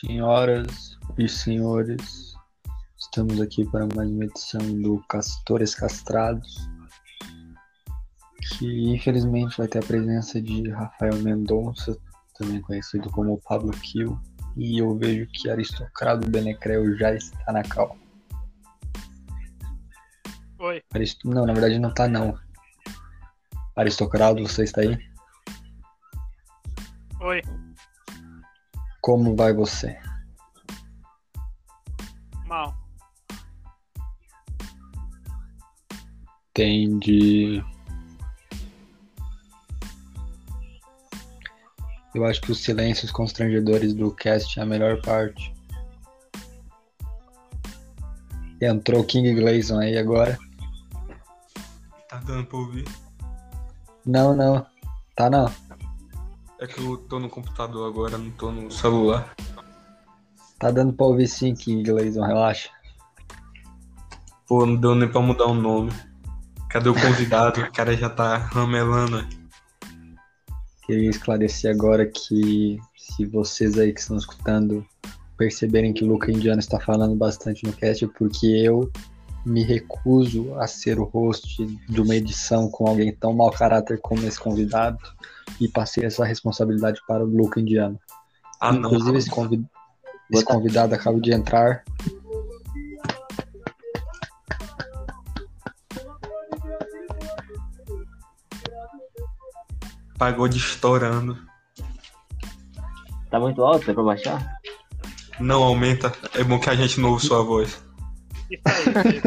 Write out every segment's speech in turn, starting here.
Senhoras e senhores, estamos aqui para mais uma edição do Castores Castrados, que infelizmente vai ter a presença de Rafael Mendonça, também conhecido como Pablo Kiel, e eu vejo que Aristocrado Benecreu já está na cal. Oi. Arist... Não, na verdade não tá não. Aristocrado, você está aí? Como vai você? Mal. Entendi. Eu acho que os silêncios constrangedores do cast é a melhor parte. Entrou o King Gleason aí agora. Tá dando pra ouvir? Não, não. Tá não. É que eu tô no computador agora, não tô no celular. Tá dando pra ouvir sim, King Gleason, relaxa. Pô, não deu nem pra mudar o nome. Cadê o convidado? o cara já tá ramelando. Queria esclarecer agora que se vocês aí que estão escutando perceberem que o Luca Indiano está falando bastante no cast, é porque eu me recuso a ser o host de uma edição com alguém tão mau caráter como esse convidado e passei essa responsabilidade para o Luca Indiano. Ah, não. Inclusive, esse, convid... esse convidado acaba de entrar. Pagode estourando. Tá muito alto? É pra baixar? Não aumenta. É bom que a gente não ouve sua voz. Isso aí.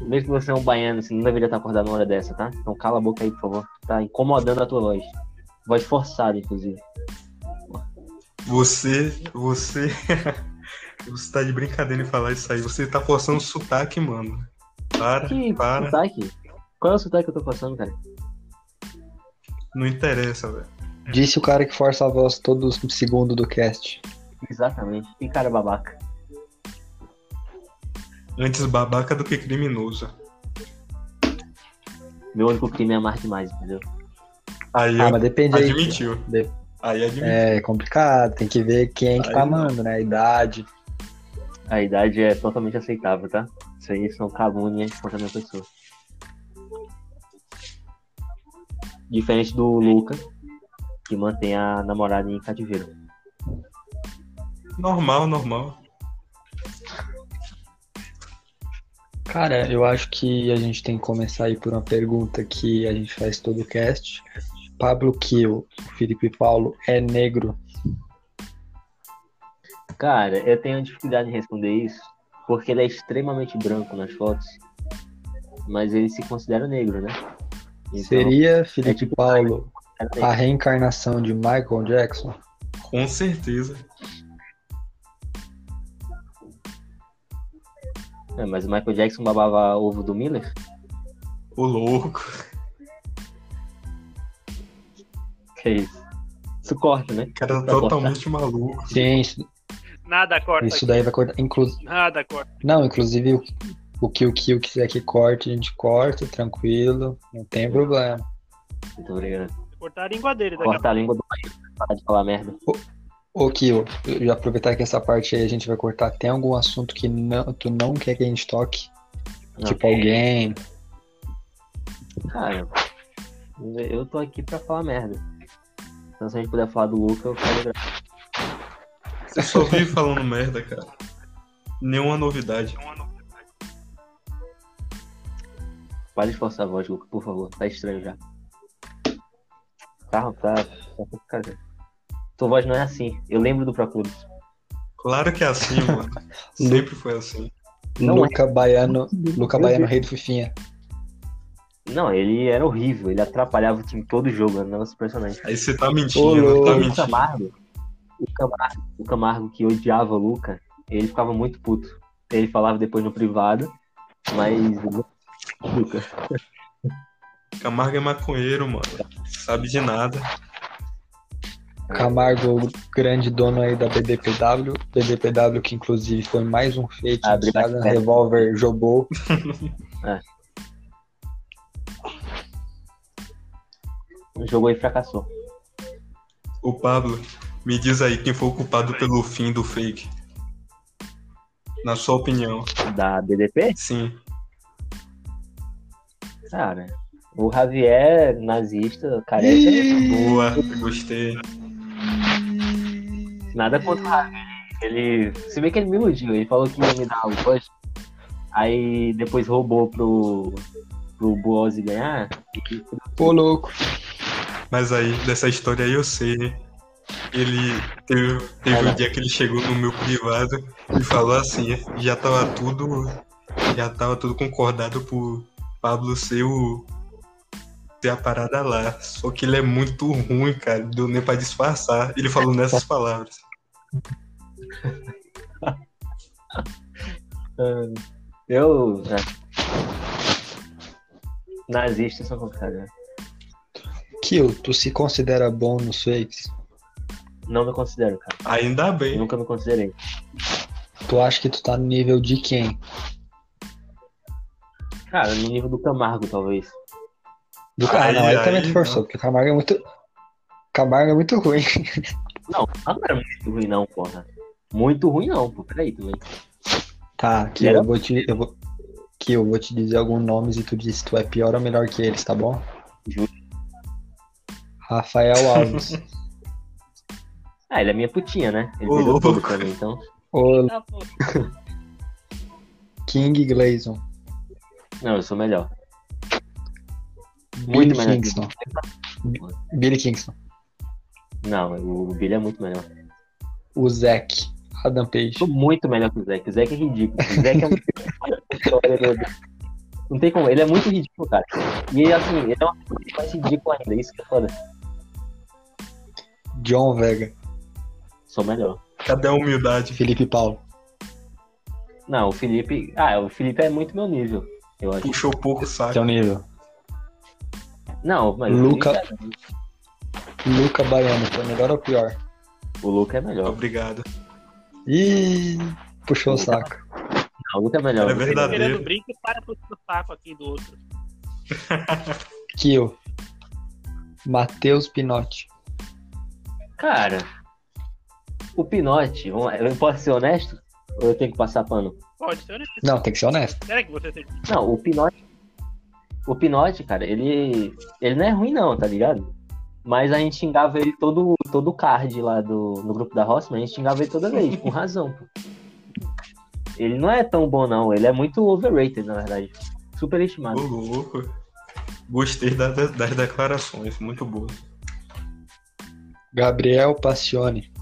Mesmo que você é um baiano, você não deveria estar acordado numa hora dessa, tá? Então cala a boca aí, por favor. Tá incomodando a tua voz. Voz forçada, inclusive. Você. Você. você tá de brincadeira em falar isso aí. Você tá forçando o sotaque, mano. Para, Que para. sotaque? Qual é o sotaque que eu tô passando, cara? Não interessa, velho. Disse o cara que força a voz todo segundo do cast. Exatamente. Que cara babaca. Antes babaca do que criminoso. Meu único crime é amar demais, entendeu? Aí Ah, mas depende aí. admitiu. De- Aí admitiu. É complicado, tem que ver quem que Aí tá não. amando, né? A idade. A idade é totalmente aceitável, tá? Isso aí são calúnias contra a minha pessoa. Diferente do Luca, que mantém a namorada em cativeiro. Normal, normal. Cara, eu acho que a gente tem que começar aí por uma pergunta que a gente faz todo o cast. Pablo Kiel, Felipe Paulo, é negro? Cara, eu tenho dificuldade em responder isso, porque ele é extremamente branco nas fotos, mas ele se considera negro, né? Então, Seria Felipe é tipo- Paulo a reencarnação de Michael Jackson? Com certeza. É, mas o Michael Jackson babava ovo do Miller? O louco. Que isso? Isso corta, né? O cara Pra totalmente maluco. Sim, isso, nada corta isso aqui. daí vai cortar. Inclu... Nada corta. Não, inclusive o, o que o Kiel quiser que corte, a gente corta, tranquilo, não tem problema. Muito obrigado. Cortar a língua dele daqui a Corta a língua do país, parar de falar merda. Ô eu já aproveitar que essa parte aí a gente vai cortar, tem algum assunto que não, tu não quer que a gente toque? Não. Tipo alguém. Cara, eu tô aqui pra falar merda. Então se a gente puder falar do Luca, eu falo gra- Você só vive falando merda, cara. Nenhuma novidade. Para de forçar a voz, Luca, por favor. Tá estranho já. Tá, tá. tá cara. Tua voz não é assim. Eu lembro do Procurus. Claro que é assim, mano. Sempre foi assim. Não Luca Baiano, Luca Baiano, rei do Fifinha. Não, ele era horrível. Ele atrapalhava o time todo jogo. Era um negócio impressionante. Aí você tá mentindo, louco. tá o mentindo. Camargo, o Camargo, o Camargo que odiava o Luca, ele ficava muito puto. Ele falava depois no privado, mas. Luca. Camargo é maconheiro, mano. Sabe de nada. Camargo, o grande dono aí da BDPW. BDPW que inclusive foi mais um fake Abre na backpack. revólver Jobou. Jogou e fracassou. O Pablo, Me diz aí quem foi o culpado pelo fim do fake. Na sua opinião. Da BDP? Sim. Cara, o Javier, nazista, careca, Boa, gostei. Nada contra o Javier. Ele. Se bem que ele me iludiu, ele falou que ia me dar o push. Aí depois roubou pro. pro Buozzi ganhar. E Ô, louco. Mas aí, dessa história aí eu sei, né? Ele teve, teve um dia que ele chegou no meu privado e falou assim, já tava tudo. Já tava tudo concordado pro Pablo ser o. ter a parada lá. Só que ele é muito ruim, cara. Deu nem pra disfarçar. Ele falou nessas palavras. Eu. é. Nazistas são complicados, né? Kill, tu se considera bom nos fakes? Não me considero, cara. Ainda Eu bem. nunca me considerei. Tu acha que tu tá no nível de quem? Cara, no nível do Camargo, talvez. Do cara, Aí, não, aí também aí, tu forçou, não. porque o Camargo é muito. Camargo é muito ruim. Não, não era muito ruim, não, porra. Muito ruim, não, pô. Peraí também. Tá, que Era? eu vou te. Eu vou, que eu vou te dizer alguns nomes e tu diz se tu é pior ou melhor que eles, tá bom? Justo. Rafael Alves. Ah, ele é minha putinha, né? Ele perdeu louco. tudo pra mim, então. o Tá. King Glazon. Não, eu sou melhor. Billy Muito melhor. que Kingston. Billy Kingston. Não, o Billy é muito melhor. O Zack. Adam Page. Sou muito melhor que o Zack. O Zack é ridículo. O Zack é um... Não tem como. Ele é muito ridículo, cara. E assim, ele é uma coisa mais ridícula ainda. Isso que é foda. John Vega. Sou melhor. Cadê a humildade? Felipe Paulo. Não, o Felipe. Ah, o Felipe é muito meu nível. Eu acho. Puxou pouco o saco. Teu nível. Não, mas Luca- Luca Baiano. Foi melhor ou pior? é- O Luca é melhor. Obrigado. Ih, puxou o saco. Não, o Luca é melhor. É verdade. Querendo brinco, para puxando o saco aqui do outro. Kill. Matheus Pinotti. Cara, o lá, eu posso ser honesto? Ou eu tenho que passar pano? Pode ser honesto. Não, tem que ser honesto. Será que você tem. Não, o Pinote. O Pinote, cara, ele. Ele não é ruim, não, tá ligado? Mas a gente xingava ele todo, todo card lá do, no grupo da Rossman, a gente xingava ele toda vez, com razão, pô. Ele não é tão bom, não. Ele é muito overrated, na verdade. Super Ô, estimado. louco. Gostei da- das, das declarações, muito boa. Gabriel Passione.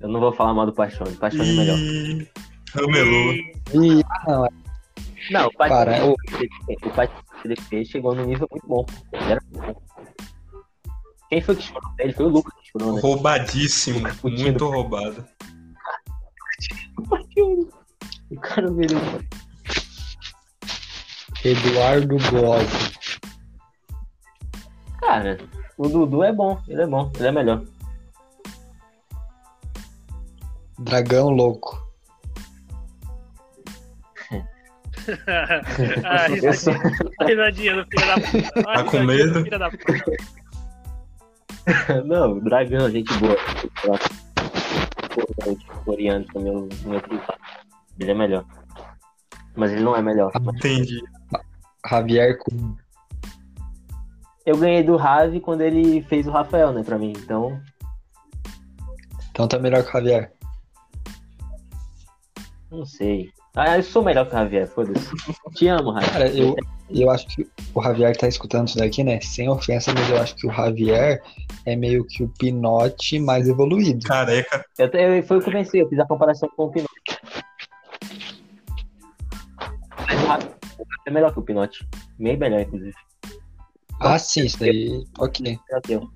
Eu não vou falar mal do Paixone. Paixone é melhor. Ramelou. Ih, não, Não, o Para, Paixone, ô. o Paixone CDP chegou num nível muito bom. Ele era muito bom. Quem foi que chorou dele? Foi o Lucas que chorou, né? Roubadíssimo. O Muito do- roubado. O cara veio. Eduardo Bosi. Cara, o Dudu é bom. Ele é bom. Ele é melhor. Dragão Louco. Ah, sou- risadinha, risadinha do filho da puta. Tá com medo? filho da puta. Não, o Dragão, gente boa. O Coreano também, o meu privado. Ele é melhor. Mas ele não é melhor. Entendi. Javier Kuhn. Eu ganhei do Ravi quando ele fez o Rafael, né, pra mim. Então, Então tá melhor que o Javier. não sei. Ah, eu sou melhor que o Javier, foda-se. Te amo, Ravi. Cara, eu, eu acho que o Javier tá escutando isso daqui, né? Sem ofensa, mas eu acho que o Javier é meio que o Pinote mais evoluído. Careca. Eu, eu, foi o que eu pensei, eu fiz a comparação com o Pinote. Mas o Ravi é melhor que o Pinote. Meio melhor, inclusive. Ah, sim, isso daí. Ok.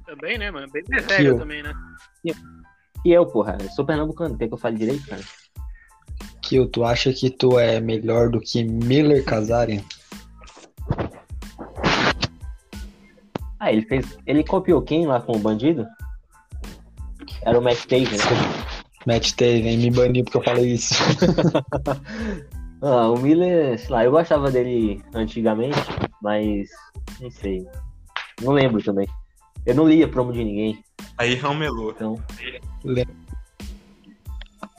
Também, né, mano? Bem mais velho também, né? E eu, porra, eu sou pernambucano, quer que eu fale direito, cara? Kill, tu acha que tu é melhor do que Miller Kazarian? Ah, ele fez. Ele copiou quem lá com o bandido? Era o Matt Taven. Matt Taven me baniu porque eu falei isso. Ah, o Miller, sei lá, eu gostava dele antigamente, mas não sei. Não lembro também. Eu não lia promo de ninguém, Aí ramelou. então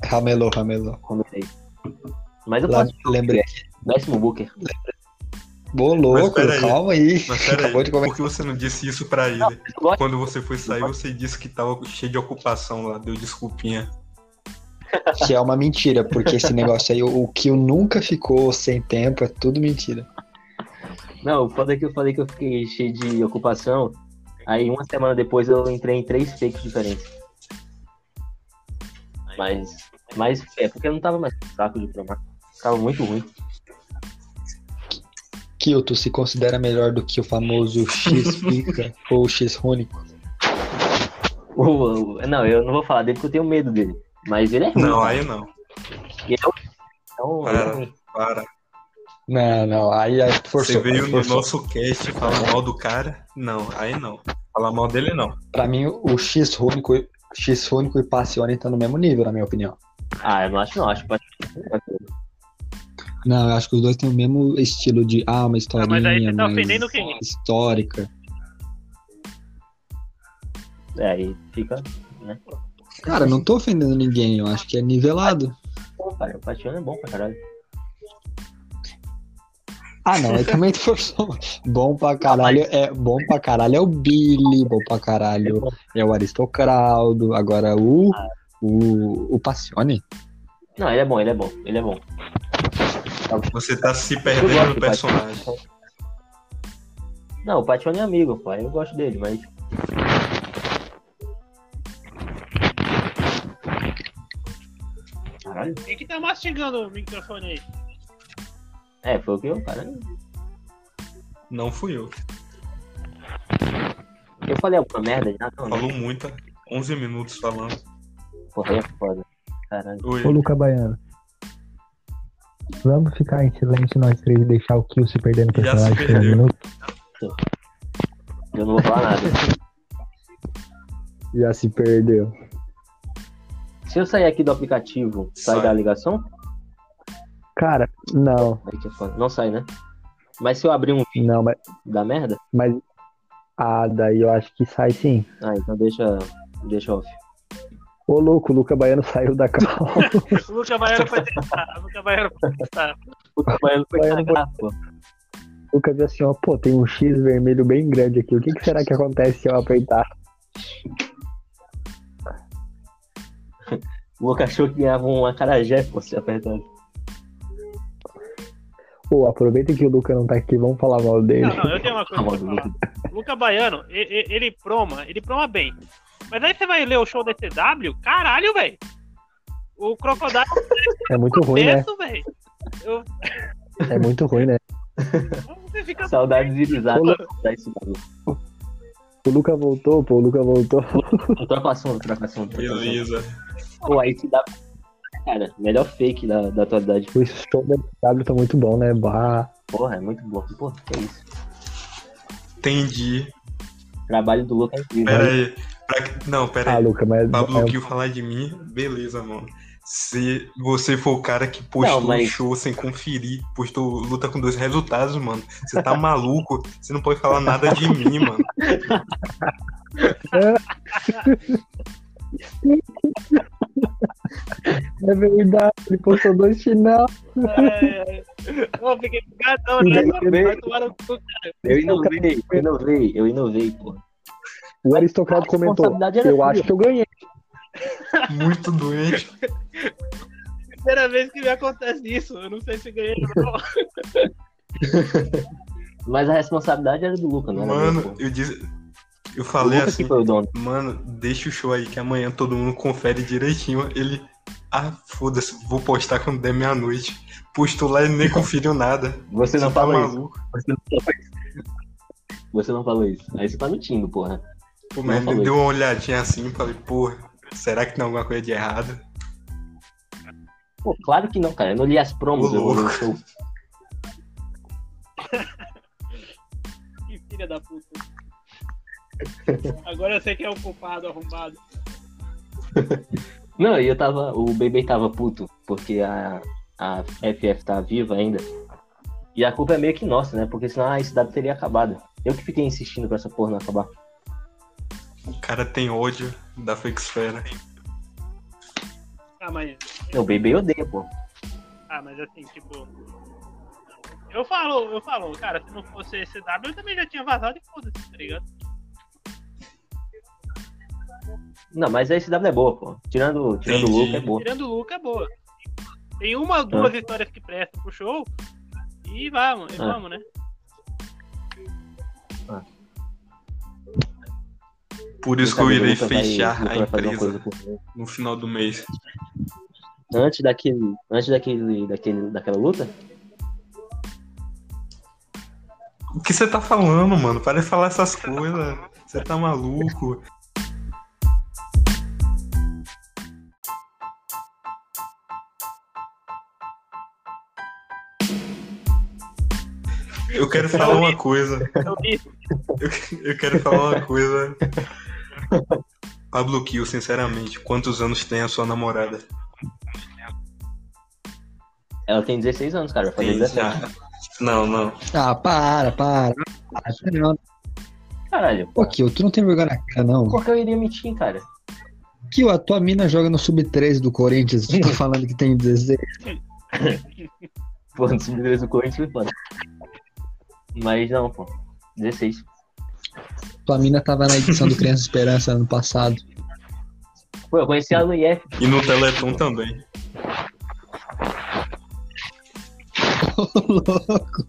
Ramelou, ramelou. comecei. Mas eu posso lembrei. décimo Booker. Ô, louco, peraí. calma aí. Mas peraí, Acabou de por que você não disse isso pra ele? Eu gosto- Quando você foi sair, você disse que tava cheio de ocupação lá, deu desculpinha. Que é uma mentira, porque esse negócio aí, o, o Kill nunca ficou sem tempo, é tudo mentira. Não, o foda é que eu falei que eu fiquei cheio de ocupação. Aí uma semana depois eu entrei em três fakes diferentes. Mas, mas é porque não tava mais saco de promar. Tava muito ruim. Tu se considera melhor do que o famoso X pica ou X único? O- o- não, eu não vou falar dele porque eu tenho medo dele. Mas ele é ruim. Não, aí não. E eu- Então, ele é Para. ruim. Para. Não, não, aí, aí tu forçou. Você veio aí no forçou. nosso cast falar mal do cara? Não, aí não. Falar mal dele não. Pra mim, o X único, X único e Passione tá no mesmo nível, na minha opinião. Ah, eu não acho não. Acho que Não, eu acho que os dois têm o mesmo estilo de, ah, uma historinha mas aí você tá ofendendo quem? histórica. É, aí fica. Cara, não tô ofendendo ninguém, eu acho que é nivelado. Pô, cara, o Patiano é bom pra caralho. Ah, não, aí também forçou. Bom pra caralho é bom pra caralho é o Billy, bom pra caralho é o Aristocraldo, agora o o, o Passione. Não, ele é bom, ele é bom, ele é bom. Você tá se perdendo no personagem. Não, o Patione é amigo, pô. Eu gosto dele, mas. Caralho. Quem que tá mastigando o microfone aí? É, foi o que eu, cara. Não fui eu. Eu falei alguma merda já? Não, não. Falou muita. 11 minutos falando. Porra, aí é foda. Caralho. Oi. Ô, Luca Baiano. Vamos ficar em silêncio nós três e deixar o Kill se perder no Já personagem se por um perdeu. minuto? Eu não vou falar nada. Já se perdeu. Se eu sair aqui do aplicativo, sai Sai. da ligação? Cara, não, Aí que é foda. Não sai, né? Mas se eu abrir um vídeo não, mas, da merda, mas. Ah, daí eu acho que sai sim. ah, então deixa, deixa off. Ô, louco, o Luca Baiano saiu da cal. O Luca Baiano foi testar. O Luca Baiano foi testar. O foi Baiano cagar, pô. O Luca viu assim, ó, pô, tem um X vermelho bem grande aqui. O que, que será que acontece se eu apertar? O Luca achou que ganhava um acarajé, pô, se apertar. Pô, aproveita que o Luca não tá aqui, vamos falar mal dele. Não, não, eu tenho uma coisa Luca Baiano, e- e- ele proma, ele proma bem. Mas aí você vai ler o show da TW, caralho, velho. O Crocodile É muito ruim, né? Eu- É muito ruim, né? Saudades de risada. O Luca voltou, pô, o Luca voltou. Troca o assunto, troca o assunto. Beleza. Pô, aí se dá. Cara, melhor fake da, da atualidade. O show da W tá muito bom, né? Bah. Porra, é muito bom. Pô, que isso. Entendi. O trabalho do Luca é incrível. Pera aí. Pra que- Não, pera Ah, aí. Luca, mas. Pablo é- Gil falar de mim, beleza, mano. Se você for o cara que postou Não, mas- o show sem conferir, postou luta com dois resultados, mano. Você tá maluco? Você não pode falar nada de mim, mano. É verdade, ele postou dois final. É, eu fiquei gatão, né? Eu inovei, eu inovei, eu inovei, pô. O aristocrata comentou. Eu acho que eu ganhei. Muito doente. Primeira vez que me acontece isso. Eu não sei se ganhei ou não. Mas a responsabilidade era do Luca, não era minha, Mano, eu disse. Eu falei Luca assim, que foi o dono. mano, deixa o show aí que amanhã todo mundo confere direitinho. Ele. Ah, foda-se, vou postar quando der meia-noite. Postou lá e nem conferiu nada. Você não Você tá falou isso. maluco? Você não falou isso. Você não falou isso. Aí você tá mentindo, porra. Mas falou ele deu uma olhadinha assim e falei, pô, será que tem alguma coisa de errado? Pô, claro que não, cara. Eu não li as promos, Ô, eu. Que filha da puta. Agora eu sei quem é o culpado arrombado. Não, e eu tava. O bebê tava puto, porque a, a FF tá viva ainda. E a culpa é meio que nossa, né? Porque senão a SW teria acabado. Eu que fiquei insistindo pra essa porra não acabar. O cara tem ódio da Fake Esfera. Ah, mas. O Baby odeia, pô. Ah, mas assim, tipo. Eu falo, eu falo, cara, se não fosse esse W, eu também já tinha vazado e foda-se, tá ligado? Não, mas a SW é boa, pô. Tirando, tirando o. Luca, é boa. Tirando o Luca, é boa. Tem uma ou duas histórias que prestam pro show. E vamos, e Ah. vamos, né? Por isso que Quem eu irei vai- fechar a vai fazer uma empresa no final do mês. Antes daquele. Antes daquele, daquele, daquela luta? O que você tá falando, mano? Para de falar essas coisas. Você tá maluco. Eu quero falar uma coisa. Eu, eu quero falar uma coisa. Pablo Kill, sinceramente, quantos anos tem a sua namorada? Ela tem 16 anos, cara. Vai fazer Tem 17. já. Não, não. Ah, para, para. para. Caralho. Pô, Kill, tu não tem vergonha na cara, não. Por que eu iria mentir, cara? Kill, a tua mina joga no Sub-13 do Corinthians. Tu tá falando que tem 16. Pô, no sub do Corinthians foi foda. Mas não, pô. 16. Tua mina tava na edição do Criança Esperança ano passado. Pô, eu conheci ela no IF. E no Teleton também. Ô, louco.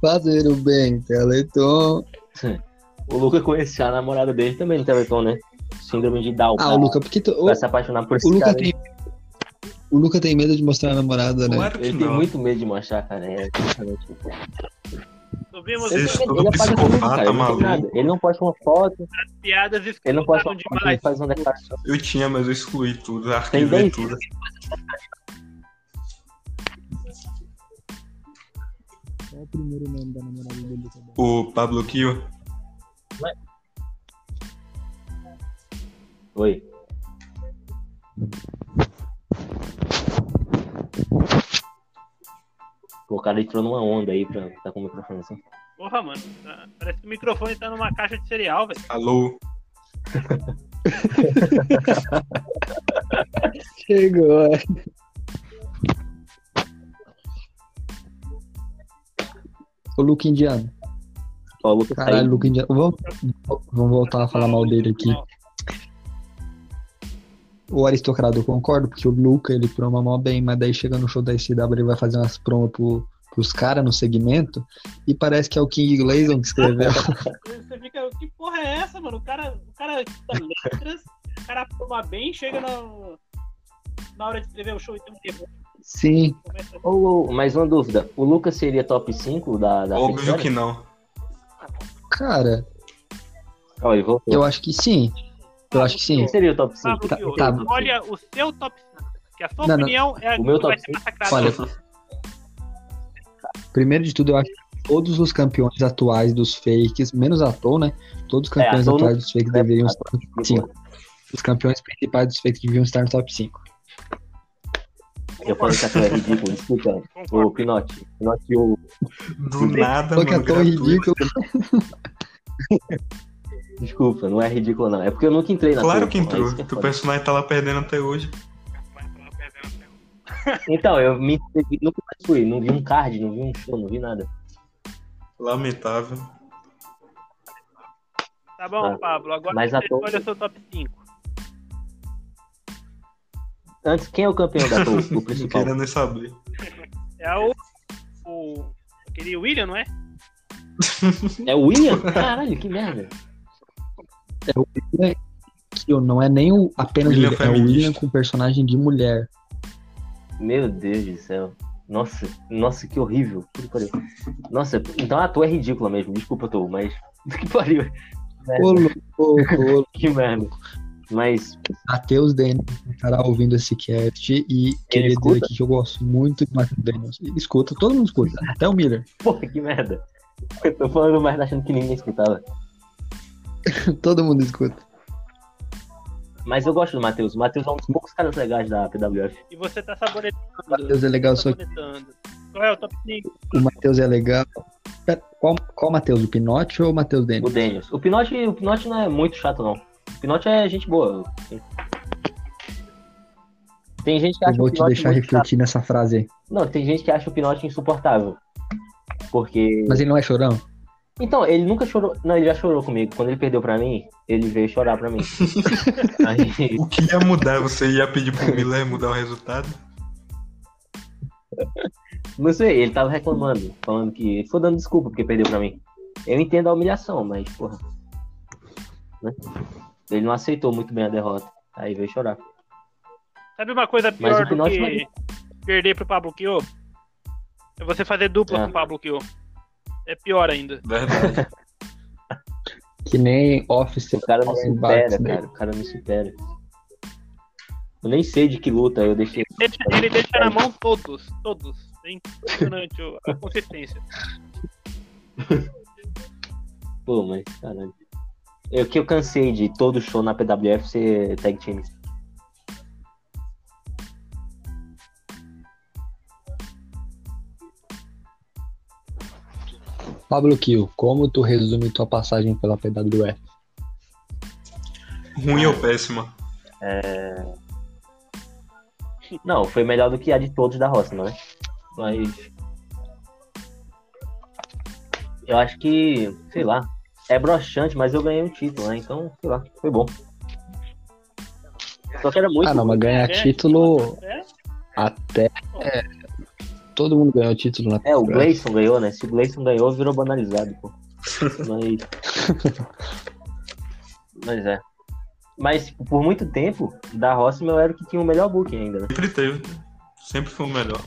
Fazer o bem, Teleton. O Luca conhecia a namorada dele também no Teleton, né? Síndrome de Down. Ah, o Luca, porque tu, o, Vai se apaixonar por esse o Luca cara. tem. O Luca tem medo de mostrar a namorada, né? Claro Ele tem não. muito medo de mostrar, cara. É, vimos Vocês as ele tudo, psicopata. Ele não, tem maluco. ele não posta uma foto, piadas ele não posta uma foto, ele demais. faz uma declaração. Eu tinha, mas eu excluí tudo, arquivei dez tudo. Qual é o primeiro nome da namorada dele? O Pablo Kill, Oi. O cara entrou numa onda aí pra tá com o microfone assim. Porra, mano. tá- Parece que o microfone tá numa caixa de cereal, velho. alô, Chegou, é. O Luca Indiano. Ó, o Lucas Caralho, saiu. Luca Indiano. Vamos, vamos voltar a falar mal dele aqui. O aristocrata eu concordo, porque o Luca ele proma mó bem, mas daí chega no show da SW ele vai fazer umas promos pro, pros caras no segmento e parece que é o King Glazon que escreveu. Você fica, que porra é essa, mano? O cara, o cara estuda letras, o cara forma bem, chega na, na hora de escrever o show e tem um terror. Sim, ô, mais uma dúvida. O Lucas seria top 5 da, da óbvio que não. cara, voltou. eu acho que sim. Eu acho que sim. Quem seria o top 5? Pablo Tá- tá. olha o seu top 5. Que a sua Não, não. opinião é a O meu que vai top ser cinco? massacrada. Olha, primeiro de tudo, eu acho que todos os campeões atuais dos fakes, menos a Tom, né? Todos os É, a campeões Tom atuais não- dos fakes né? deveriam estar no top 5. Os campeões principais dos fakes deviam estar no top 5. Eu falei que a tua é ridículo, desculpa. Ô, Concordo. Pinote. Pinote, o... Do nada, Só que é mano, tão gratuito. ridículo. Desculpa, não é ridículo não. É porque eu nunca entrei na Claro que pô, entrou. é que é Teu personagem tá lá perdendo até hoje. Então, eu me inscrevi, nunca mais fui. Não vi um card, não vi um show, não vi nada. Lamentável. Tá bom, Ah, Pablo. Agora mas você escolhe o seu top 5. Antes, quem é o campeão da Tour, o principal? querendo nem saber. É o. o aquele William, não é? É o William? Caralho, que merda. Que não é nem o, apenas o William William, é o. William com personagem de mulher. Meu Deus do céu. Nossa, nossa, que horrível. Que pariu. Nossa, então a tua é ridícula mesmo. Desculpa, Tô, mas. Que pariu. Ô, louco, Que merda. Mas, Matheus Dennis estará ouvindo esse cast e queria dizer aqui que eu gosto muito de Matheus Dennis. Ele escuta, todo mundo escuta, até o Miller. porra, que merda. Eu tô falando mais achando que ninguém escutava. todo mundo escuta. Mas eu gosto do Matheus. O Matheus é um dos poucos caras legais da PWF. E você tá saboretando. O Matheus é legal, só que saboretando. Qual é o top 5? o Matheus é legal. Qual, qual Matheus? O Pinote ou o Matheus O Denis? Daniels. O Pinote, o Pinote não é muito chato, não. O Pinote é gente boa. Tem gente que Eu acha vou o te deixar muito chato. refletir nessa frase aí. Não, tem gente que acha o Pinote insuportável. Porque. Mas ele não é chorão? Então, ele nunca chorou. Não, ele já chorou comigo. Quando ele perdeu pra mim, ele veio chorar pra mim. Aí, O que ia mudar? Você ia pedir pro Miller mudar o resultado? não sei, ele tava reclamando, falando que. Ele ficou dando desculpa porque perdeu pra mim. Eu entendo a humilhação, mas, porra. né? Ele não aceitou muito bem a derrota. Aí veio chorar. Sabe uma coisa pior do que vai- perder pro Pablo Kio? É você fazer dupla Ah. com o Pablo Kio. É pior ainda. Verdade. Que nem Office O cara não supera, né? cara. O cara não supera. Eu nem sei de que luta eu deixei. Deixa- ele deixa na mão todos, todos. É impressionante a consistência. Pô, mas caralho. Eu que eu cansei de todo show na PWF ser tag team. Pablo Kiel, como tu resume tua passagem pela PWF? Ruim ou péssima? Não, foi melhor do que a de todos da roça, não é? Mas. Eu acho que, sei lá, é broxante, mas eu ganhei um título, né? Então, sei lá, foi bom. Só que era muito. Ah, não, mas ganhar É, título É? até. É, todo mundo ganhou título na É, o PWF. Gleison ganhou, né? Se o Gleison ganhou, virou banalizado, pô. Mas. Mas é. Mas tipo, por muito tempo, da Rossman eu era o que tinha o melhor booking ainda, né? Sempre teve. Sempre foi o melhor.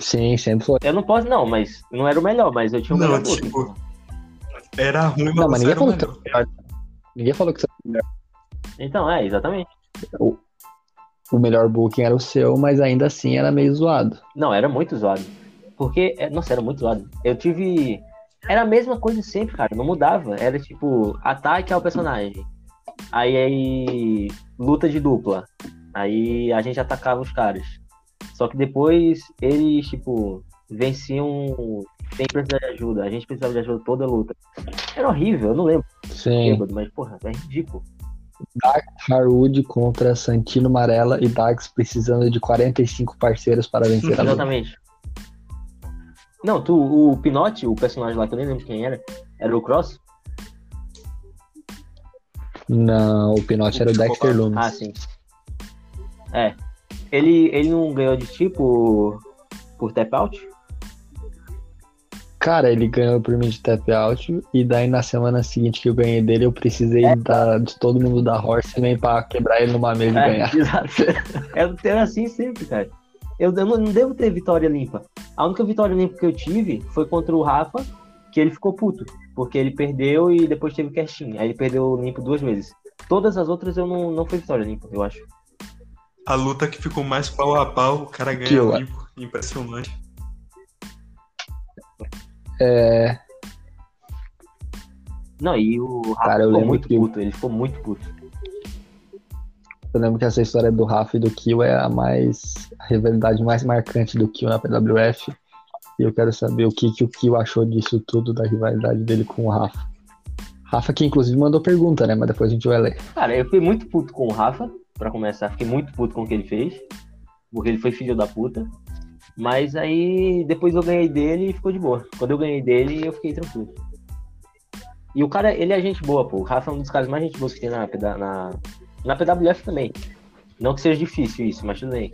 Sim, sempre foi. Eu não posso, não, mas não era o melhor, mas eu tinha o Não, melhor booking. tipo, pô. Era ruim, mas, Não, mas ninguém era o falou que o. Ninguém falou que você era o melhor. Então, é, exatamente. o melhor booking era o seu, mas ainda assim era meio zoado. Não, era muito zoado. Porque, é, nossa, era muito zoado. Eu tive. Era a mesma coisa sempre, cara. Não mudava. Era tipo, ataque ao personagem. Aí, aí luta de dupla. Aí a gente atacava os caras. Só que depois eles, tipo, venciam sem precisar de ajuda. A gente precisava de ajuda toda a luta. Era horrível, eu não lembro, Sim. bêbado, mas porra, é ridículo. Harwood contra Santino Marella e Dax precisando de 45 parceiros para vencer a luta. Exatamente. Não, tu, o Pinote, o personagem lá que eu nem lembro quem era, era o Cross? Não, o Pinote era o Dexter Loomis. Ah, sim. É. Ele, ele não ganhou de tipo por tap out? Cara, ele ganhou por mim de tap out e daí na semana seguinte que eu ganhei dele, eu precisei É. da- de todo mundo da Horseman pra quebrar ele numa mesa e É, ganhar. exato. É, era assim sempre, cara. Eu, eu não, não devo ter vitória limpa. A única vitória limpa que eu tive foi contra o Rafa, que ele ficou puto. Porque ele perdeu e depois teve casting. Aí ele perdeu limpo duas vezes. Todas as outras eu não, não foi vitória limpa, eu acho. A luta que ficou mais pau a pau, o cara eu- limpo. Impressionante. É, Não, e o Rafa Cara, eu ficou muito que- puto, ele ficou muito puto. eu lembro que essa história do Rafa e do Kill é a mais a rivalidade mais marcante do Kill na PWF. E eu quero saber o que, que o Kill achou disso tudo, da rivalidade dele com o Rafa. Rafa que inclusive mandou pergunta, né? Mas depois a gente vai ler. Cara, eu fiquei muito puto com o Rafa, pra começar. Fiquei muito puto com o que ele fez. Porque ele foi filho da puta. Mas aí depois eu ganhei dele e ficou de boa. Quando eu ganhei dele, eu fiquei tranquilo. E o cara, ele é gente boa, pô. O Rafa é um dos caras mais gente boa que tem na, na, na PWF também. Não que seja difícil isso, mas tudo bem.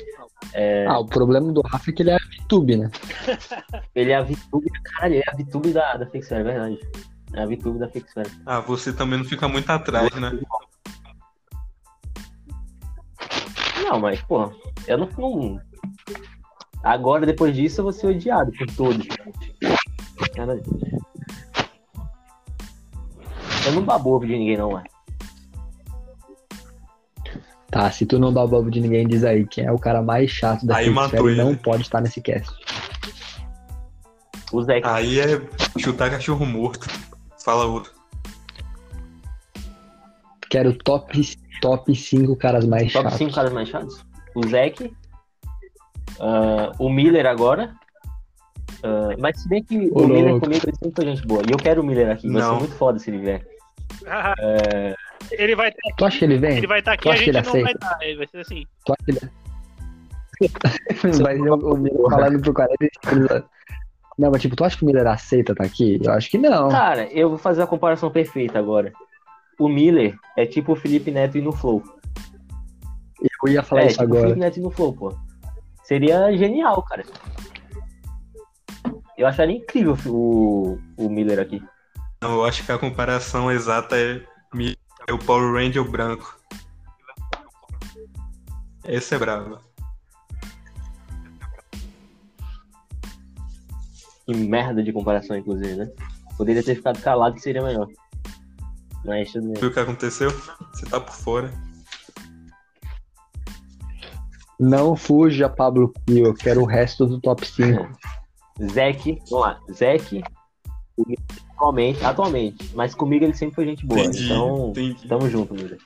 Ah, o problema do Rafa é que ele é VTube, né? Ele é a VTube, caralho, ele é a VTube da, da Fixer, é verdade. É a VTube da Fixer. Ah, você também não fica muito atrás, né? Não, mas, pô, eu não, não- Agora, depois disso, eu vou ser odiado por todos. Cara, Eu não babo ovo de ninguém, não, ué. Tá, se tu não dá bobo de ninguém, diz aí quem é o cara mais chato da Aí matou Série e ele. não pode estar nesse cast. O Zé. Aí é chutar cachorro morto. Fala outro. Quero top, top 5 caras mais Top chatos. 5 caras mais chatos. O Zeke. Ah, o Miller agora. Ah, mas se bem que Ô, o Miller comigo ele sempre foi gente boa. E eu quero o Miller aqui. Vai ser muito foda se ele vier. Ele vai Tu acha que ele vem? ele vai estar aqui Tu e a gente ele não vai aceita? estar. Ele vai ser assim. Tu acha que ele... Vai ser o, o Miller falando pro cara. Não, mas tipo, tu acha que o Miller aceita tá aqui? Eu acho que não. Cara, eu vou fazer a comparação perfeita agora. O Miller é tipo o Felipe Neto e no Flow. Eu ia falar é, isso tipo o agora. Felipe Neto e no Flow, pô. Seria genial, cara. Eu acharia incrível o, o Miller aqui. Não, eu acho que a comparação exata é, é o Power Ranger branco. Esse é bravo. Que merda de comparação, inclusive, né? Poderia ter ficado calado que seria melhor. Mas tudo bem. Viu o que aconteceu? Você tá por fora. Não fuja, Pablo Pio. Eu quero o resto do top 5. Zeke, vamos lá. Zeke, atualmente, atualmente. Mas comigo ele sempre foi gente boa. Entendi, Então, entendi. tamo junto, Miller.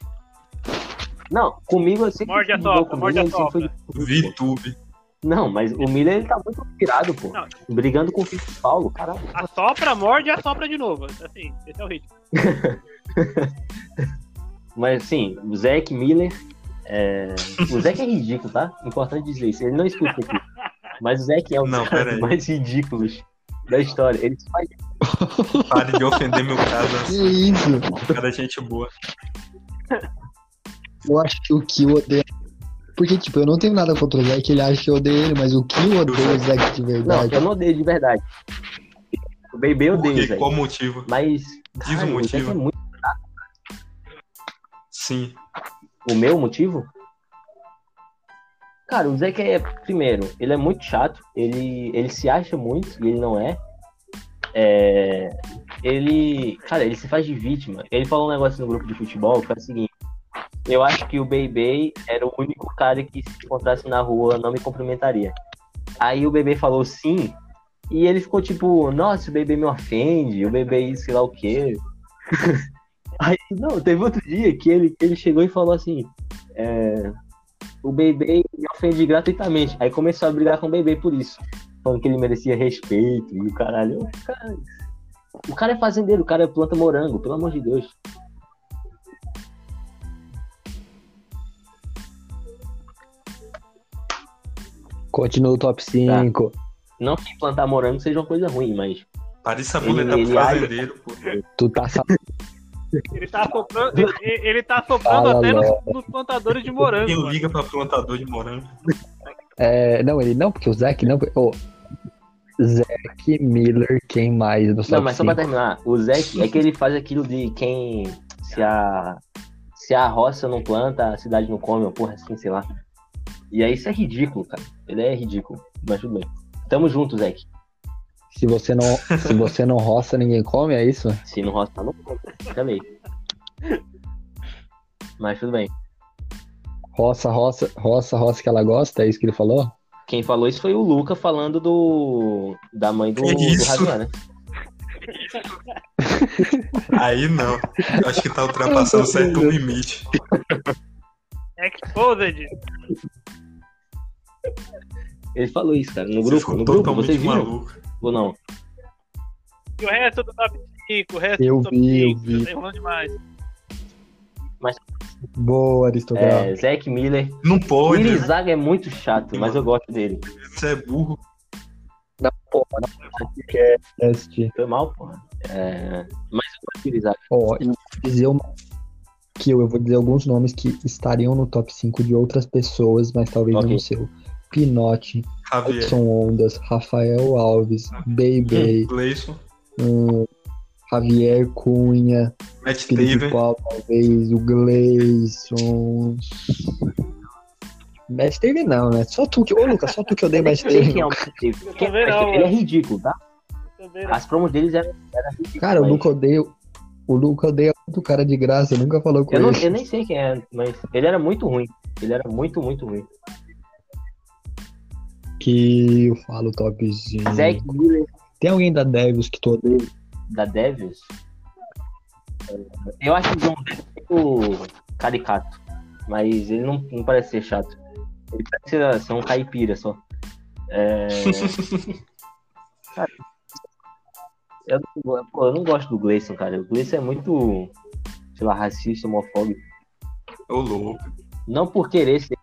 Não, comigo eu sempre Morde a comigo morde a toca. foi. VTube. Não, mas o Miller ele tá muito inspirado, pô. Não. Brigando com o Felipe Paulo, caralho. Assopra, morde e assopra de novo. Assim, esse é o ritmo. Mas assim, Zeke Miller. É, O Zeke é ridículo, tá? Importante dizer isso. Ele não escuta aqui. Mas o Zeke é um Não, dos mais ridículos da história. Ele faz Pare de ofender meu caso Que isso? Cara, gente boa. Eu acho que o Kill odeia. Porque, tipo, eu não tenho nada contra o Zack, ele acha que eu odeio ele, mas o Kill odeia o Zack de Não, verdade. eu não odeio de verdade. O Baby eu Por odeio, quê? velho. Qual o motivo? Mas. Diz cara, o o Zeke motivo. é muito... Sim. O meu motivo? Cara, o Zeke é, primeiro, ele é muito chato, ele, ele se acha muito e ele não é. É, Ele, cara, ele se faz de vítima. Ele falou um negócio no grupo de futebol que é o seguinte: eu acho que o Bebê era o único cara que se encontrasse na rua não me cumprimentaria. Aí o Bebê falou sim, e ele ficou tipo, nossa, o Bebê me ofende, o Bebê isso, sei lá o quê. Aí, não, teve outro dia que ele, que ele chegou e falou assim: é, o Bebê me ofende gratuitamente. Aí começou a brigar com o Bebê por isso. Falando que ele merecia respeito e o caralho. Cara, o cara é fazendeiro, o cara planta morango, pelo amor de Deus. Continua o top 5. Não que plantar morango seja uma coisa ruim, mas. Pare de sabonetar Ele- pro ele fazendeiro, pô. Tu tá sabendo. Ele tá soprando, ele, ele tá soprando Fala até nos, nos plantadores de morango. Quem liga pra plantador de morango? É, não, ele não, porque o Zack não. Ô, Zack Miller, quem mais no Não, mas só pra 5? terminar, o Zeke é que ele faz aquilo de quem. Se a. Se a roça não planta, a cidade não come, uma porra assim, sei lá. E aí isso é ridículo, cara. Ele é ridículo. Mas tudo bem. Tamo junto, Zeke. Se você não, se você não roça, ninguém come, é isso? Se não roça, não come. Também. Mas tudo bem. Roça, roça, roça, roça que ela gosta, é isso que ele falou? Quem falou isso foi o Luca falando do. Da mãe do, Que do? Javier, né? Aí não. Eu acho que tá ultrapassando certo limite. Exposed. Ele falou isso, cara. No Você grupo, ficou no grupo, vocês viram? maluco. Ou não? E o resto do top 5, o resto Eu do top vi, eu 5, vi. tá demais. Boa, Aristocrata. É, Zack Miller. Não pode, né? Irizaga é muito chato, mas eu gosto dele. Você é burro. Este. Foi mal, porra. É, mas eu gosto do Irizaga. Ó, e vou dizer uma... que eu, eu vou dizer alguns nomes que estariam no top 5 de outras pessoas, mas talvez Ok. não no seu. Pinote, Javier. Edson Ondas, Rafael Alves, Bebê, Gleison. hum, Javier Cunha, Matt Felipe. Paulo, talvez, o Gleison. Matt Taven não, né? Só tu que. Ô, Lucas, só tu que odeia Matt Eu sei quem é o Matt Taven. Quem é também o Matt não, Taven? Ele é ridículo, tá? As promos deles eram, eram ridículas. Cara, o mas Luca odeia. O Luca odeia muito cara de graça, nunca falou com Eu, não, ele. eu nem sei quem é, mas ele era muito ruim. Ele era muito, muito ruim. Que eu falo topzinho. Miller Tem alguém da Devils que tu odeia? da Devils. Eu acho o John Devils muito caricato. Mas ele não, não parece ser chato. Ele parece ser, ser um caipira só. É, Eu, não- pô, eu não gosto do Gleison, cara. O Gleison é muito, sei lá, racista, homofóbico. Ô, louco. Não por querer ser,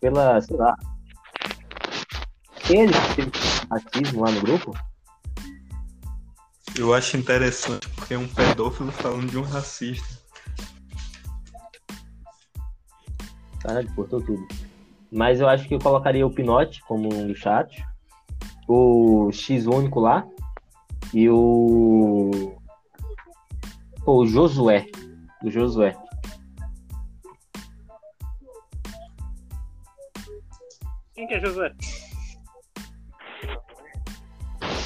pela, sei lá. Ele teve racismo lá no grupo? Eu acho interessante porque é um pedófilo falando de um racista. Caralho, cortou tudo. Mas eu acho que eu colocaria o Pinote como um dos chatos. O X único lá. E o. Pô, o Josué. O Josué. Quem que é Josué?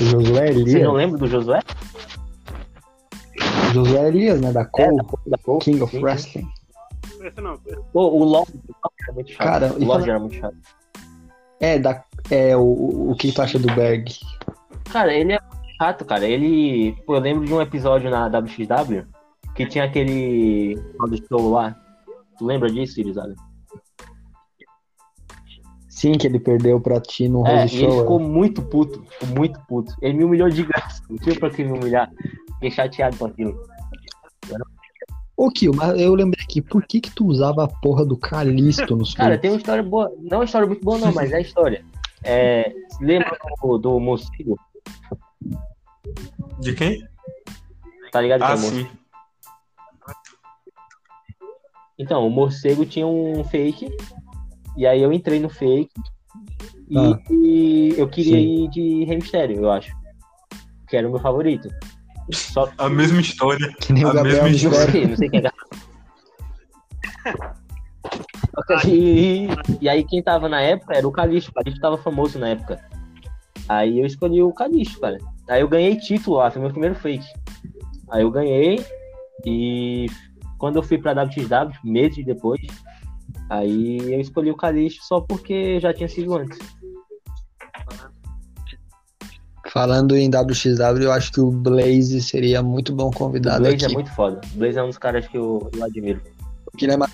O Josué Você Elias. não lembra do Josué? Josué Elias, né? Da É, Cole, da Cole. King of Sim, sim. Wrestling. Esse não. Pô, o Lorde era muito chato. Cara, o e Lorde fala- era muito chato. É, da, é o, o que tu acha do Berg? Cara, ele é muito chato, cara. Ele. Pô, eu lembro de um episódio na WXW que tinha aquele. do show lá. Tu lembra disso, Irizada? Sim, que ele perdeu pra ti no É, Rose e ele Show. ficou muito puto, ficou muito puto. Ele me humilhou de graça, não tinha pra que me humilhar. Fiquei chateado com aquilo. Ô, Kio, mas eu lembrei aqui, por que que tu usava a porra do Calisto nos Cara, filmes? tem uma história boa, não uma história muito boa não, mas é a história. É, lembra do, do morcego? De quem? Tá ligado que é Ah. Então, o morcego tinha um fake, e aí eu entrei no fake, e, Ah. e eu queria Sim. ir de Rei Mistério, eu acho. Que era o meu favorito. Só A mesma história. Que nem o a Gabriel mesma Não Mistério. sei, não sei quem é. e, e aí quem tava na época era o Calixto. O Calixto tava famoso na época. Aí eu escolhi o Calixto, cara. Aí eu ganhei título lá, foi meu primeiro fake. Aí eu ganhei e quando eu fui pra WXW, meses depois, aí eu escolhi o Calixto só porque já tinha sido antes. Falando em WXW, eu acho que o Blaze seria muito bom O convidado Blaze aqui. é muito foda. O Blaze é um dos caras que eu, eu admiro. É mais-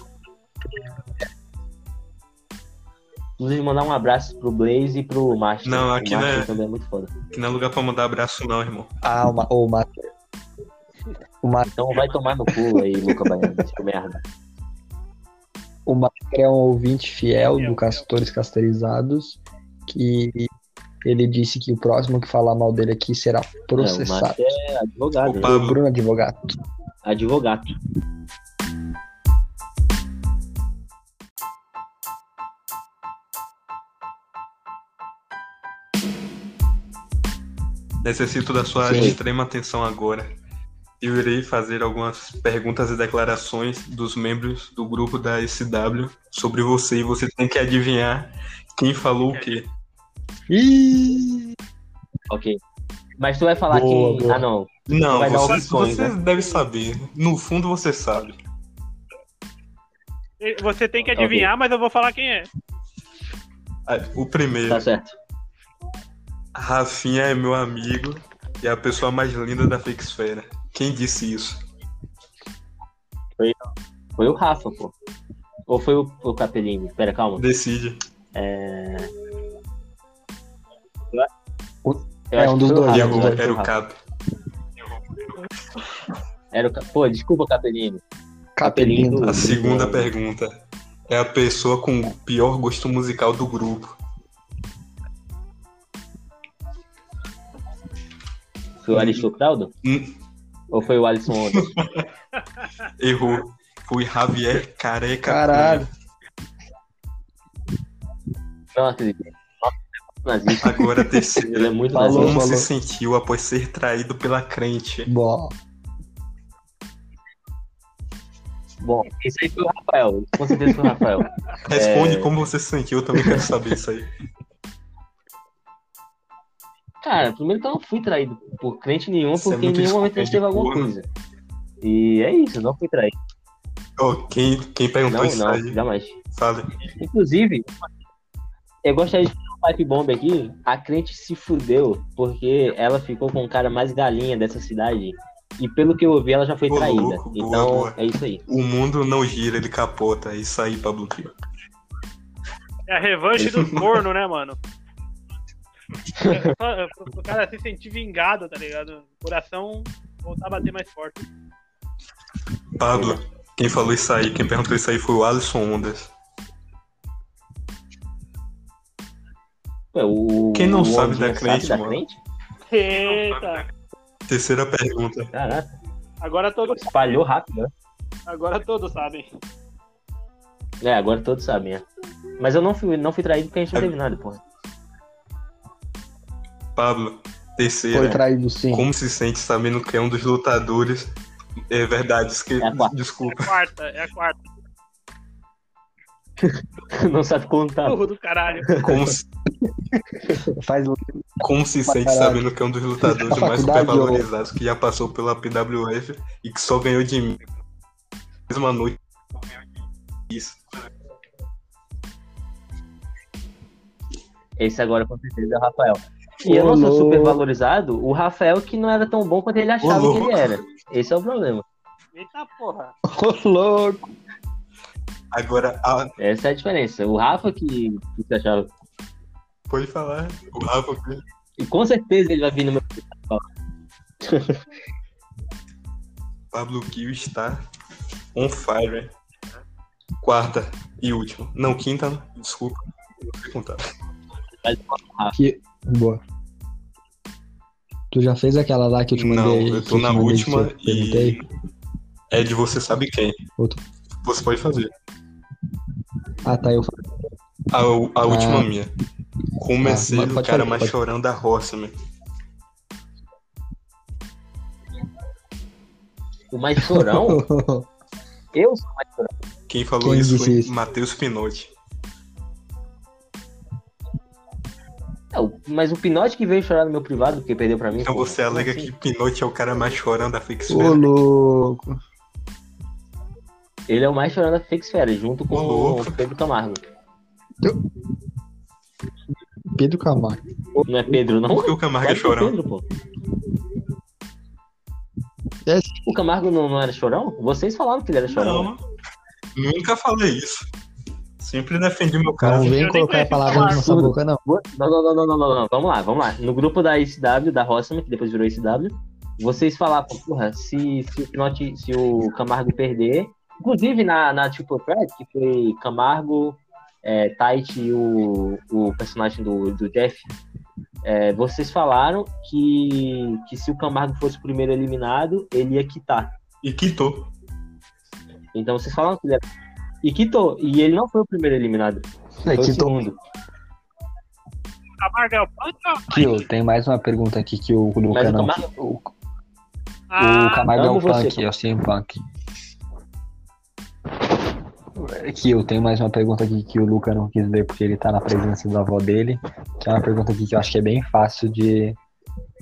Inclusive, mandar um abraço pro Blaze e pro Master. Não, o aqui Master não é- também é muito foda. Que não é lugar pra mandar abraço, não, irmão. Ah, o, Ma- o Master. O, Ma- Então vai tomar no cu aí, Luca Baiano, seu merda. O Master é um ouvinte fiel do Castores Casterizados que ele disse que o próximo que falar mal dele aqui será É, o processado. Master é advogado, O né? Pablo. Bruno Advogado. Advogado. Necessito da sua Sim. extrema atenção agora. Eu irei fazer algumas perguntas e declarações dos membros do grupo da SW sobre você e você tem que adivinhar quem falou o quê. Ih! Ok. Mas tu vai falar Boa, quem. boa. Ah, não. Não, Vai dar você, opções, você né? deve saber. No fundo você sabe. Você tem que adivinhar, mas eu vou falar quem é. Ah, O primeiro. Tá certo. Rafinha é meu amigo e é a pessoa mais linda da Fakesfera. Quem disse isso? Foi o Rafa, pô. Ou foi o, o Capellini? Pera, calma. Decide. Eu É um dos foi dois, Rafa, é um Errou, dos que era foi o. Cap. Era o Ca- Pô, desculpa, Capellini. Capelindo. A segunda pergunta. É a pessoa com o pior gosto musical do grupo. Foi o Aristocraldo? Hum, Ou foi o Alisson Onda? errou. Fui Javier Careca. Caralho. Não acredito. Nossa, nazista. Agora a Ele é terceira. muito Falou, Como se sentiu após ser traído pela crente? Bom, Bom, isso aí foi o Rafael. Com certeza foi o Rafael. Responde É. como você se sentiu, eu também quero saber isso aí. Cara, primeiro que eu não fui traído por crente nenhum, Isso é porque em muito nenhum momento a gente teve alguma coisa. E é isso, não fui traído. Ô, quem, quem perguntou Não, isso não, aí? jamais. Fala. Inclusive, eu gostaria de fazer um pipe bomb aqui. A crente se fudeu porque ela ficou com o cara mais galinha dessa cidade. E pelo que eu ouvi, ela já foi Ô, traída. louco, boa, então, boa. é isso aí. O mundo não gira, ele capota. É isso aí, Pablo. É a revanche do corno, né, mano? É é, pro cara se sentir vingado, tá ligado? O coração voltar a bater mais forte. Pablo, quem falou isso aí, quem perguntou isso aí foi o Alisson Ondas. Ué, o, Quem não o sabe da crente, da mano? crente? Eita! Terceira pergunta. Caraca, Agora todos, espalhou rápido, né? agora todos sabem. É, agora todos sabem, é. Mas eu não fui, não fui traído porque a gente não teve nada, porra. Pablo, Foi terceira. traído sim. Como se sente sabendo que é um dos lutadores? É verdade, que... É a quarta. É desculpa. a quarta, é a quarta. não sabe contar. Burro do caralho. Como se, Faz como se sente caralho. sabendo que é um dos lutadores mais supervalorizados que já passou pela PWF e que só ganhou de mim. Mesma noite. Isso. Esse agora com certeza é o Rafael. E eu não sou super valorizado, o Rafael que não era tão bom quanto ele achava que ele era. Esse é o problema. Eita porra. Ô, louco. Agora, a... Essa é a diferença. O Rafa que, que você achava. pode falar. O Rafa. E com certeza ele vai vir no meu. Pablo Kill está on fire. Quarta e última. Não, quinta, né? desculpa. Não sei contar. Que... Boa. Tu já fez aquela lá que eu te Não, mandei? eu que tô na última eu perguntei? É de você sabe quem. Outro. Você pode fazer. Ah, tá. Eu... A, a última Ah. minha. Comecei Ah, mas o cara mais pode. chorando da roça, meu. O mais chorão? eu sou o mais chorão. Quem falou Quem isso foi isso? Matheus Pinotti. Mas o Pinote que veio chorar no meu privado porque perdeu pra mim. Então pô. você alega assim? que Pinotti é o cara mais chorando da Ô, Fixfera. louco. Ele é o mais chorão da Fixfera, junto com Ô, o Pedro Camargo. Pedro Camargo. Não é Pedro, não? Por que o Camargo é que é chorão? Pedro, pô. É, O Camargo não, não era chorão? Vocês falaram que ele era chorão. Não, nunca falei isso. Sempre defendi meu cara. Não vem nem colocar palavras falar. na nossa Absurdo. boca, não. Não, não, não, não, não, não, não. Vamos lá, vamos lá. No grupo da ICW, da Rossman, que depois virou ICW, vocês falavam, porra, se, se, o Pinote- se o Camargo perder, inclusive na, na Triple Threat, que foi Camargo, é, Tite e o, o personagem do, do Jeff, é, vocês falaram que, que se o Camargo fosse o primeiro eliminado, ele ia quitar. E quitou. Então vocês falaram que ele era... E quitou. E ele não foi o primeiro eliminado. Foi É, o segundo. Camargo é o punk ou Tio, tem mais uma pergunta aqui que o Luca Mas o não. Camargo- O, Ah, o Camargo é amo um você, punk, é o CM Punk. Eu tenho mais uma pergunta aqui que o Luca não quis ler porque ele tá na presença da avó dele. Que é uma pergunta aqui que eu acho que é bem fácil de,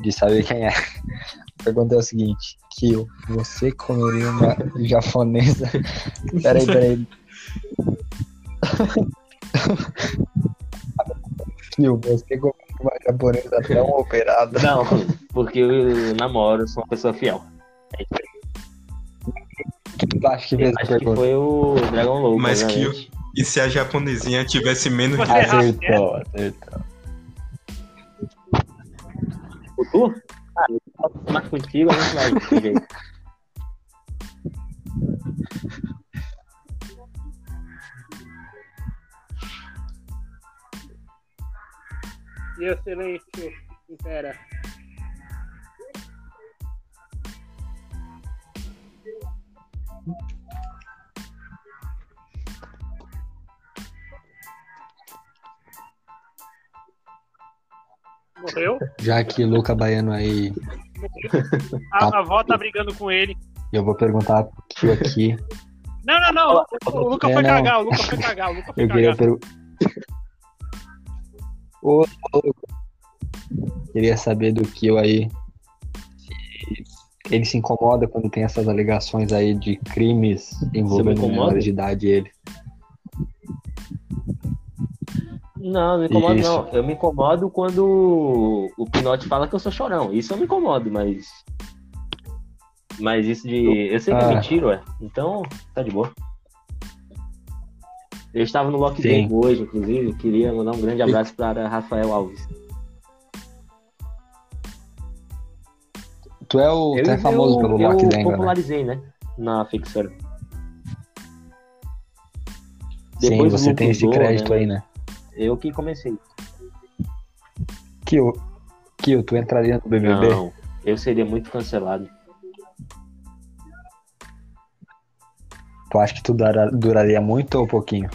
de saber quem é. A pergunta é o seguinte: Kio, você comeria uma japonesa? Peraí, peraí. Kio, você comeria uma japonesa não operada? Não, porque eu namoro, sou uma pessoa fiel. Acho que fez essa Acho que foi o Dragon Low. Mas que obviamente. E se a japonesinha tivesse menos de erra- Acertou, acertou. O Tu? Ah, eu posso mais contigo, a gente vai. E o silêncio impera. Morreu? Já que Luca Baiano aí, A, a avó tá brigando com ele. eu vou perguntar pro aqui. Não, não, não. O, o Luca É, foi não. cagar, o Luca foi cagar, o Luca foi Eu queria cagar. Ô, ô, Queria saber do Kio aí. Ele se incomoda quando tem essas alegações aí de crimes envolvendo menores de idade ele. Não, não me incomodo, Isso. não. Eu me incomodo quando o Pinote fala que eu sou chorão. Isso eu me incomodo, mas. Mas isso de. Eu sei que é Ah. mentira, ué. Então, tá de boa. Eu estava no Lock Sim. Game hoje, inclusive. Queria mandar um grande abraço para Rafael Alves. Tu é, o, tu é famoso eu, pelo Lock Dengue, Eu né? popularizei, né? né? Na Fixer. Sim, Depois você tem esse crédito né? aí, né? Eu que comecei. Kio, Kio, tu entraria no BBB? Não, eu seria muito cancelado. Tu acha que tu dura- duraria muito ou pouquinho?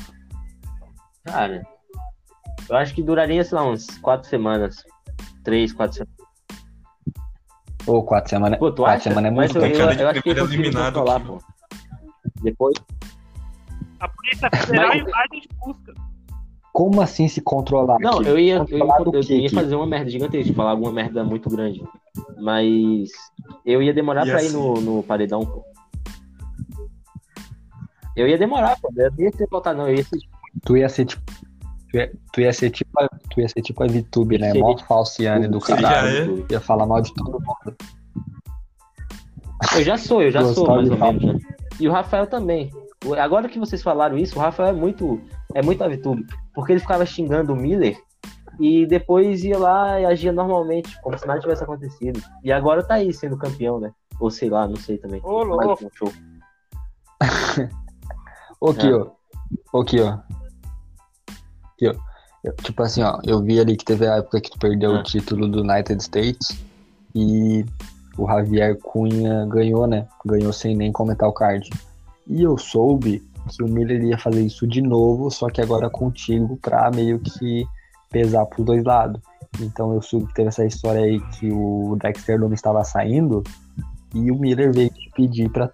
Cara, eu acho que duraria, sei lá, uns quatro semanas. Três, quatro semanas. Ou quatro semanas? Pô, tu quatro acha? semanas é Mas muito eu, tempo. eu, de eu acho que eu eliminado controlar, aqui. pô. Depois, A Polícia Federal Mas- invade a gente busca. Como assim se controlar? Não, Kio? eu ia, eu, ia- eu quê, ia fazer uma merda gigantesca, falar alguma merda muito grande. Mas eu ia demorar E pra ir assim? no, no paredão, pô. Eu ia demorar, pô. Eu não ia ser não. Eu ia ser Tu ia ser tipo. Tu ia, tu ia ser tipo a, tu ia ser tipo a VTube, né? Mó tipo falciane do caralho. já é? Ia falar mal de todo mundo. Eu já sou, eu já sou, mais ou menos, né? E o Rafael também. Agora que vocês falaram isso, o Rafael é muito, é muito avitudo. Porque ele ficava xingando o Miller e depois ia lá e agia normalmente, como se nada tivesse acontecido. E agora tá aí sendo campeão, né? Ou sei lá, não sei também. Ô, louco. um show. Ô, É. Kio. Ô, Kio. Kio. eu- Tipo assim, ó, eu vi ali que teve a época que tu perdeu Ah. o título do United States e o Javier Cunha ganhou, né? Ganhou sem nem comentar o card. E eu soube que o Miller ia fazer isso de novo, só que agora contigo pra meio que pesar pros dois lados. Então eu soube que teve essa história aí que o Dexter não estava saindo e o Miller veio te pedir pra